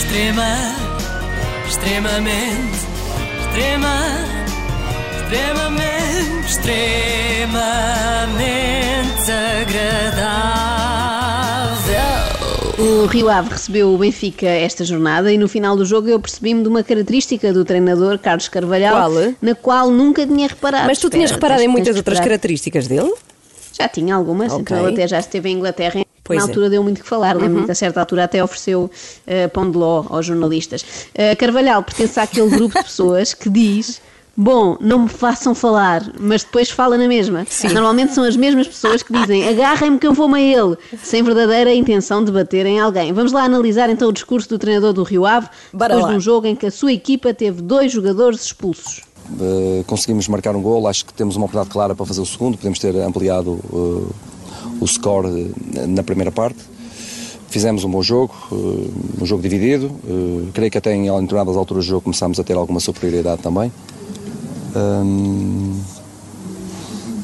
Extrema, extremamente, extrema, extremamente, extremamente agradável. O Rio Ave recebeu o Benfica esta jornada e no final do jogo eu percebi-me de uma característica do treinador Carlos Carvalhal Qual? na qual nunca tinha reparado. Mas tu tinhas Espera, reparado tens- em muitas outras esperar. características dele? Já tinha algumas, Ok. então ele até já esteve em Inglaterra. Pois Na é. altura deu muito que falar, lembro-me que a certa altura até ofereceu eh, pão de ló aos jornalistas. Eh, Carvalhal pertence àquele grupo de pessoas que diz: Bom, não me façam falar, mas depois fala na mesma. Normalmente são as mesmas pessoas que dizem: Agarrem-me que eu vou-me a ele, sem verdadeira intenção de bater em alguém. Vamos lá analisar então o discurso do treinador do Rio Ave, Bora depois lá. de um jogo em que a sua equipa teve dois jogadores expulsos. Uh, conseguimos marcar um gol, acho que temos uma oportunidade clara para fazer o segundo, podemos ter ampliado uh, o score na primeira parte. Fizemos um bom jogo, uh, um jogo dividido. Uh, creio que até em determinadas alturas do jogo começámos a ter alguma superioridade também. Um,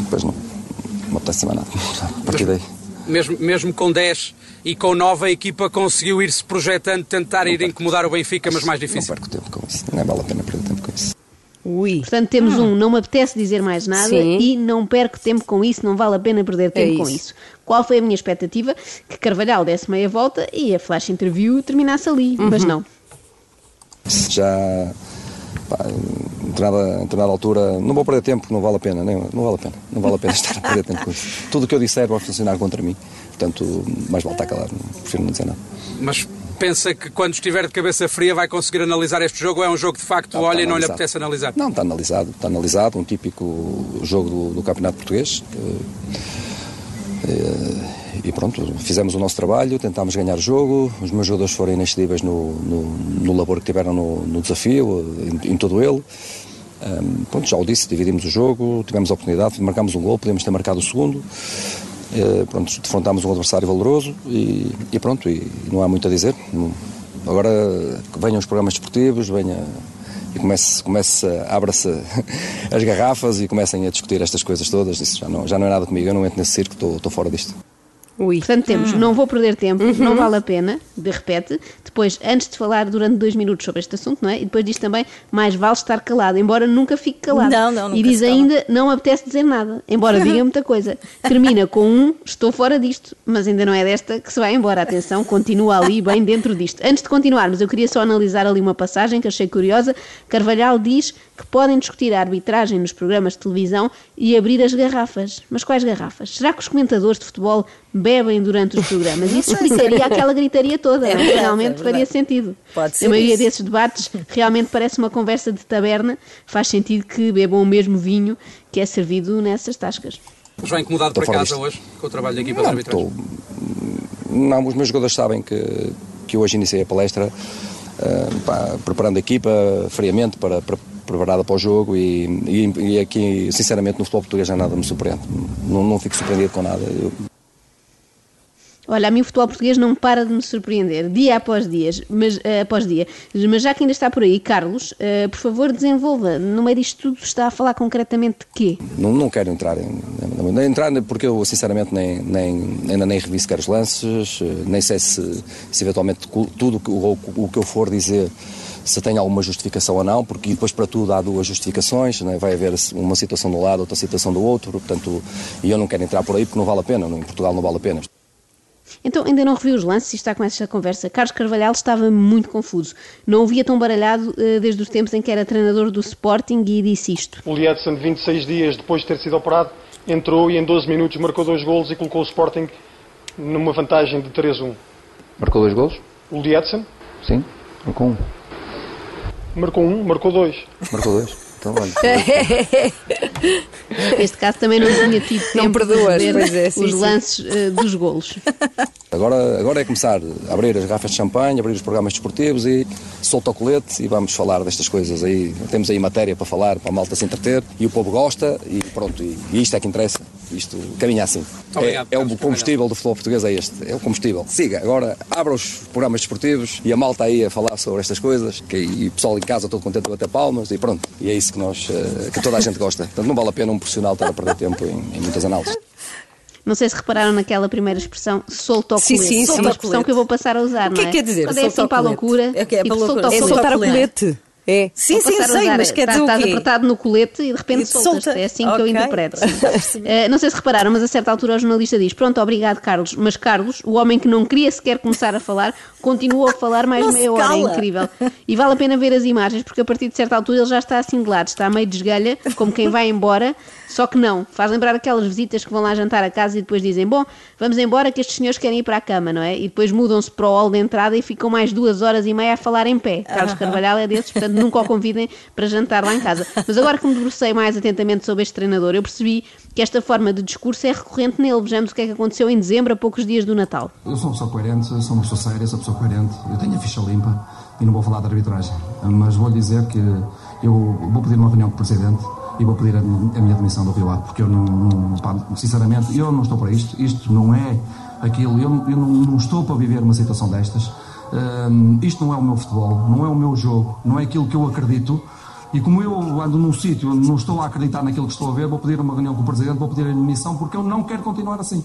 depois não, não apetece mais nada. A partir daí. Mesmo, mesmo com 10 e com 9, a equipa conseguiu ir-se projetando, tentar ir incomodar o Benfica, mas mais Não difícil. perco tempo com isso. Não vale a pena perder tempo com isso. Ui. Portanto, temos um, não me apetece dizer mais nada Ah. Sim. e não perco tempo com isso, não vale a pena perder tempo com isso. isso. Qual foi a minha expectativa? Que Carvalhal desse meia volta e a flash interview terminasse ali, mas Uhum. não. Já pá, em determinada, em determinada altura não vou perder tempo, não vale a pena, nem, não vale a pena, não vale a pena estar a perder tempo com isso. Tudo o que eu disser vai funcionar contra mim, portanto, mais vale estar calado, prefiro não dizer nada. Mas pensa que quando estiver de cabeça fria vai conseguir analisar este jogo ou é um jogo de facto Não, olha está e não lhe apetece analisar? Não, está analisado, está analisado, um típico jogo do, do Campeonato Português. que, eh, e pronto, fizemos o nosso trabalho, tentámos ganhar o jogo, os meus jogadores foram inexcedíveis no, no, no labor que tiveram no, no desafio, em, em todo ele. Ahm, pronto, já o disse, dividimos o jogo, tivemos a oportunidade, marcámos um gol, podíamos ter marcado o segundo. Eh, pronto, defrontámos um adversário valoroso e, e pronto, e não há muito a dizer. Agora venham os programas desportivos, venha e comece, comece abra-se as garrafas e comecem a discutir estas coisas todas. Isso já não, já não é nada comigo, eu não entro nesse circo, estou fora disto. Ui. Portanto, temos Hum. não vou perder tempo, Uhum. não vale a pena, de repete. Depois, antes de falar durante dois minutos sobre este assunto, não é? E depois diz também, mais vale estar calado, embora nunca fique calado. Não, não, E diz ainda, não apetece dizer nada, embora diga muita coisa. Termina com um, estou fora disto, mas ainda não é desta que se vai embora. Atenção, continua ali bem dentro disto. Antes de continuarmos, eu queria só analisar ali uma passagem que achei curiosa. Carvalhal diz que podem discutir a arbitragem nos programas de televisão e abrir as garrafas. Mas quais garrafas? Será que os comentadores de futebol bebem durante os programas? Isso explicaria aquela gritaria toda, É é? verdade, Realmente é verdade. faria sentido. Pode ser A maioria isso. desses debates realmente parece uma conversa de taberna. Faz sentido que bebam o mesmo vinho que é servido nessas tascas. Mas vai incomodado Estou para casa disto. hoje com o trabalho da equipa de Não, arbitragem? estou- não, os meus jogadores sabem que, que hoje iniciei a palestra ah, pá, preparando a equipa friamente para, para- preparada para o jogo e, e, e aqui, sinceramente, no futebol português já nada me surpreende. Não, não fico surpreendido com nada. Eu- Olha, a mim o futebol português não para de me surpreender, dia após dia, mas, eh, após dia. Mas já que ainda está por aí, Carlos, eh, por favor desenvolva. No meio disto tudo está a falar concretamente de quê? Não, não quero entrar em, entrar porque eu sinceramente nem, nem, ainda nem revi sequer os lances, eh, nem sei se, se eventualmente tudo o, o que eu for dizer se tem alguma justificação ou não, porque depois para tudo há duas justificações, né? vai haver uma situação do lado, outra situação do outro, portanto, e eu não quero entrar por aí porque não vale a pena, em Portugal não vale a pena. Então, ainda não revi os lances e está com esta conversa. Carlos Carvalhal estava muito confuso. Não o via tão baralhado eh, desde os tempos em que era treinador do Sporting e disse isto. O Edson, 26 dias depois de ter sido operado, entrou e em 12 minutos marcou dois golos e colocou o Sporting numa vantagem de 3-1. Marcou dois gols? O Edson Sim. Marcou um. marcou um, marcou dois. Marcou dois. Então, olha. Neste caso também não tinha tido Não tempo perdoas, de ver é, sim, os lances eh, dos golos. Agora, agora é começar a abrir as garrafas de champanhe, abrir os programas desportivos e solta o colete e vamos falar destas coisas aí. Temos aí matéria para falar, para a malta se entreter e o povo gosta e pronto, e, e isto é que interessa. Isto caminha assim. É, obrigado, é o Carlos combustível do futebol português, é este. É o combustível. Siga, agora abra os programas desportivos e a malta aí a falar sobre estas coisas que, e o pessoal em casa todo contente a bater palmas e pronto. E é isso que, nós, eh, que toda a gente gosta. Portanto, não vale a pena um profissional estar a perder tempo em, em muitas análises. Não sei se repararam naquela primeira expressão, solta o Sim, colete. sim, é sim. uma Solta o expressão que eu vou passar a usar, O que é não que quer dizer? Quando é assim para a o loucura, É, que é para loucura. o É soltar o colete. É. Sim, sim, sei, mas quer dizer Estás apertado no colete e de repente soltas solta. É assim que eu interpreto. Eh, não sei se repararam, mas a certa altura o jornalista diz: Pronto, obrigado, Carlos. Mas Carlos, o homem que não queria sequer começar a falar, continuou a falar mais Não meia hora. É incrível. E vale a pena ver as imagens, porque a partir de certa altura ele já está assim de lado, está meio de esgalha, como quem vai embora. Só que não, faz lembrar aquelas visitas que vão lá jantar a casa e depois dizem: Bom, vamos embora que estes senhores querem ir para a cama, não é? E depois mudam-se para o hall de entrada e ficam mais duas horas e meia a falar em pé. Carlos Carvalhal é desses, portanto nunca o convidem para jantar lá em casa. Mas agora que me debrucei mais atentamente sobre este treinador, eu percebi que esta forma de discurso é recorrente nele. Vejamos o que é que aconteceu em dezembro, a poucos dias do Natal. Eu sou uma pessoa coerente, sou uma pessoa séria, sou uma pessoa coerente, eu tenho a ficha limpa e não vou falar de arbitragem. Mas vou lhe dizer que eu vou pedir uma reunião com o Presidente e vou pedir a, a minha demissão do Rio Ave, porque eu não, não- pá, sinceramente, eu não estou para isto, isto não é aquilo, eu, eu não, não estou para viver uma situação destas. Hum, isto não é o meu futebol, não é o meu jogo, não é aquilo que eu acredito. E como eu ando num sítio onde não estou a acreditar naquilo que estou a ver, vou pedir uma reunião com o Presidente, vou pedir a demissão, porque eu não quero continuar assim.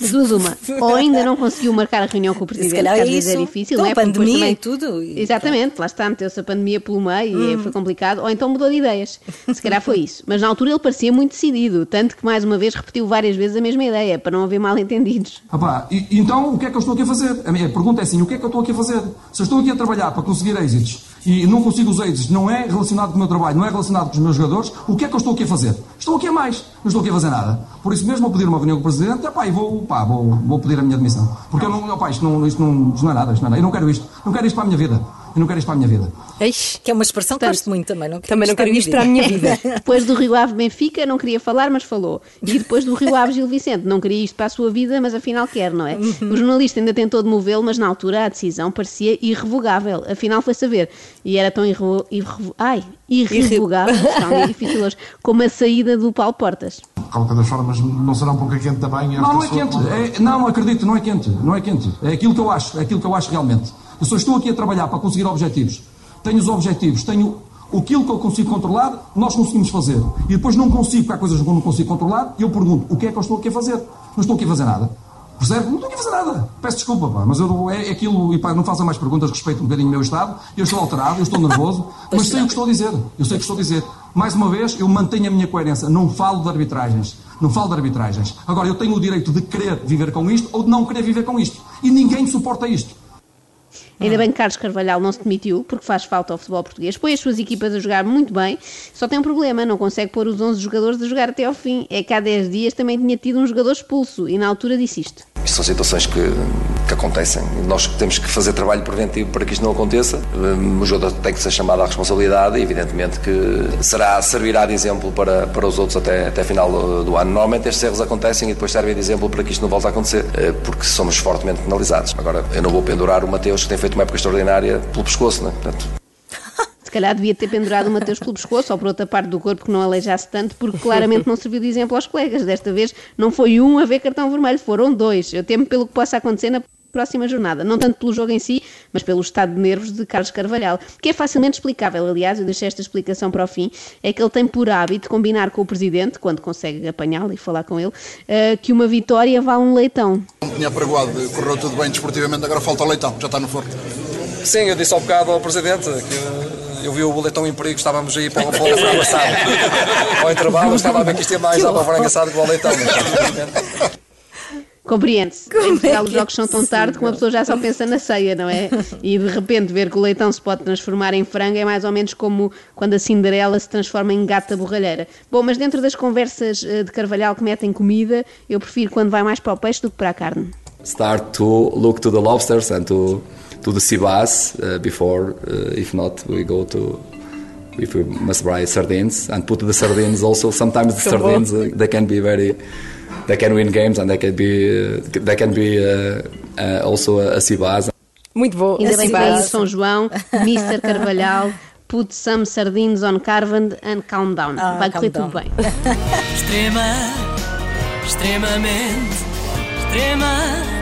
De duas uma. Ou ainda não conseguiu marcar a reunião com o Presidente, calhar que é às vezes é isso. difícil, Com não é? Porque pandemia e tudo, e Exatamente, lá está, meteu-se a pandemia pelo meio Hum. e foi complicado. Ou então mudou de ideias. Se calhar foi isso. Mas na altura ele parecia muito decidido, tanto que mais uma vez repetiu várias vezes a mesma ideia, para não haver mal entendidos. Ah pá, e então o que é que eu estou aqui a fazer? A minha pergunta é assim: o que é que eu estou aqui a fazer? Se eu estou aqui a trabalhar para conseguir êxitos e não consigo os êxitos, não é relacionado com o meu trabalho, não é relacionado com os meus jogadores, o que é que eu estou aqui a fazer? Estou aqui a mais, não estou aqui a fazer nada. Por isso mesmo, vou pedir uma reunião com o Presidente epá, e vou, pá, vou, vou pedir a minha demissão. Porque eu não, opá, isto, não, isto, não, isto não é nada, isto não é nada. Eu não quero isto, não quero isto para a minha vida. Eu não quero isto para a minha vida. Eish, que é uma expressão que Portanto, gosto muito também. Não quero Também não quero isto para a minha vida. Depois do Rio Ave Benfica, não queria falar, mas falou. E depois do RioAve Gil Vicente, não queria isto para a sua vida, mas afinal quer, não é? O jornalista ainda tentou demovê-lo, mas na altura a decisão parecia irrevogável. Afinal foi saber. E era tão irrevo... irrevo- Ai, irrevogável, está difícil hoje, como a saída do Paulo Portas. De qualquer das formas, não será um pouco quente também? Não, não é quente. É- não, não acredito, não é quente. Não é quente. É aquilo que eu acho, é aquilo que eu acho realmente. Eu só estou aqui a trabalhar para conseguir objetivos. Tenho os objetivos, tenho aquilo que eu consigo controlar, nós conseguimos fazer. E depois não consigo, porque há coisas que eu não consigo controlar, e eu pergunto, o que é que eu estou aqui a fazer? Não estou aqui a fazer nada. Percebe? Não estou aqui a fazer nada. Peço desculpa, pá, mas eu, é, é aquilo, e pá, não façam mais perguntas, respeito um bocadinho o meu estado. Eu estou alterado, eu estou nervoso, mas sei o que estou a dizer. Eu sei o que estou a dizer. Mais uma vez, eu mantenho a minha coerência. Não falo de arbitragens. Não falo de arbitragens. Agora, eu tenho o direito de querer viver com isto ou de não querer viver com isto. E ninguém suporta isto. Ainda bem que Carlos Carvalhal não se demitiu, porque faz falta ao futebol português. Põe as suas equipas a jogar muito bem, só tem um problema, não consegue pôr os 11 jogadores a jogar até ao fim. É que há 10 dias também tinha tido um jogador expulso e na altura disse isto. Isto são situações que, que acontecem. Nós temos que fazer trabalho preventivo para que isto não aconteça. Hum, O jogador tem que ser chamado à responsabilidade e, evidentemente, que será, servirá de exemplo para, para os outros até, até final do, ano. Normalmente estes erros acontecem e depois servem de exemplo para que isto não volte a acontecer, eh, porque somos fortemente penalizados. Agora, eu não vou pendurar o Mateus, que tem feito uma época extraordinária, pelo pescoço, né? Portanto, calhar devia ter pendurado o Mateus pelo pescoço ou por outra parte do corpo que não aleijasse tanto, porque claramente não serviu de exemplo aos colegas. Desta vez não foi um a ver cartão vermelho, foram dois. Eu temo pelo que possa acontecer na próxima jornada. Não tanto pelo jogo em si, mas pelo estado de nervos de Carlos Carvalhal, que é facilmente explicável. Aliás, eu deixei esta explicação para o fim. É que ele tem por hábito combinar com o presidente, quando consegue apanhá-lo e falar com ele, eh, que uma vitória vale um leitão. Tinha pregoado, correu tudo bem desportivamente, agora falta o leitão, já está no forno. Sim, eu disse ao bocado ao Presidente que eu vi o boletão em perigo, estávamos aí para o para o frango assado. Ao intervalo, estava a ver que isto ia mais dar para o frango assado que o leitão. Compreende-se. Em Portugal os jogos são tão tarde que uma pessoa já só pensa na ceia, não é? E de repente ver que o leitão se pode transformar em frango é mais ou menos como quando a Cinderela se transforma em gata borralheira. Bom, mas dentro das conversas eh, de Carvalhal que metem comida, eu prefiro quando vai mais para o peixe do que para a carne. start to look to the lobsters and to to the bass uh, before uh, if not we go to if we must buy sardines and put the sardines also sometimes the sardines uh, they can be very they can win games and they can be uh, they can be uh, uh, also a, a Muito bom. Ainda bem que São João, Mr. Carvalhal, put some sardines on carved and calm down. Ah, vai correr tudo bem. Extrema, extremamente, extrema,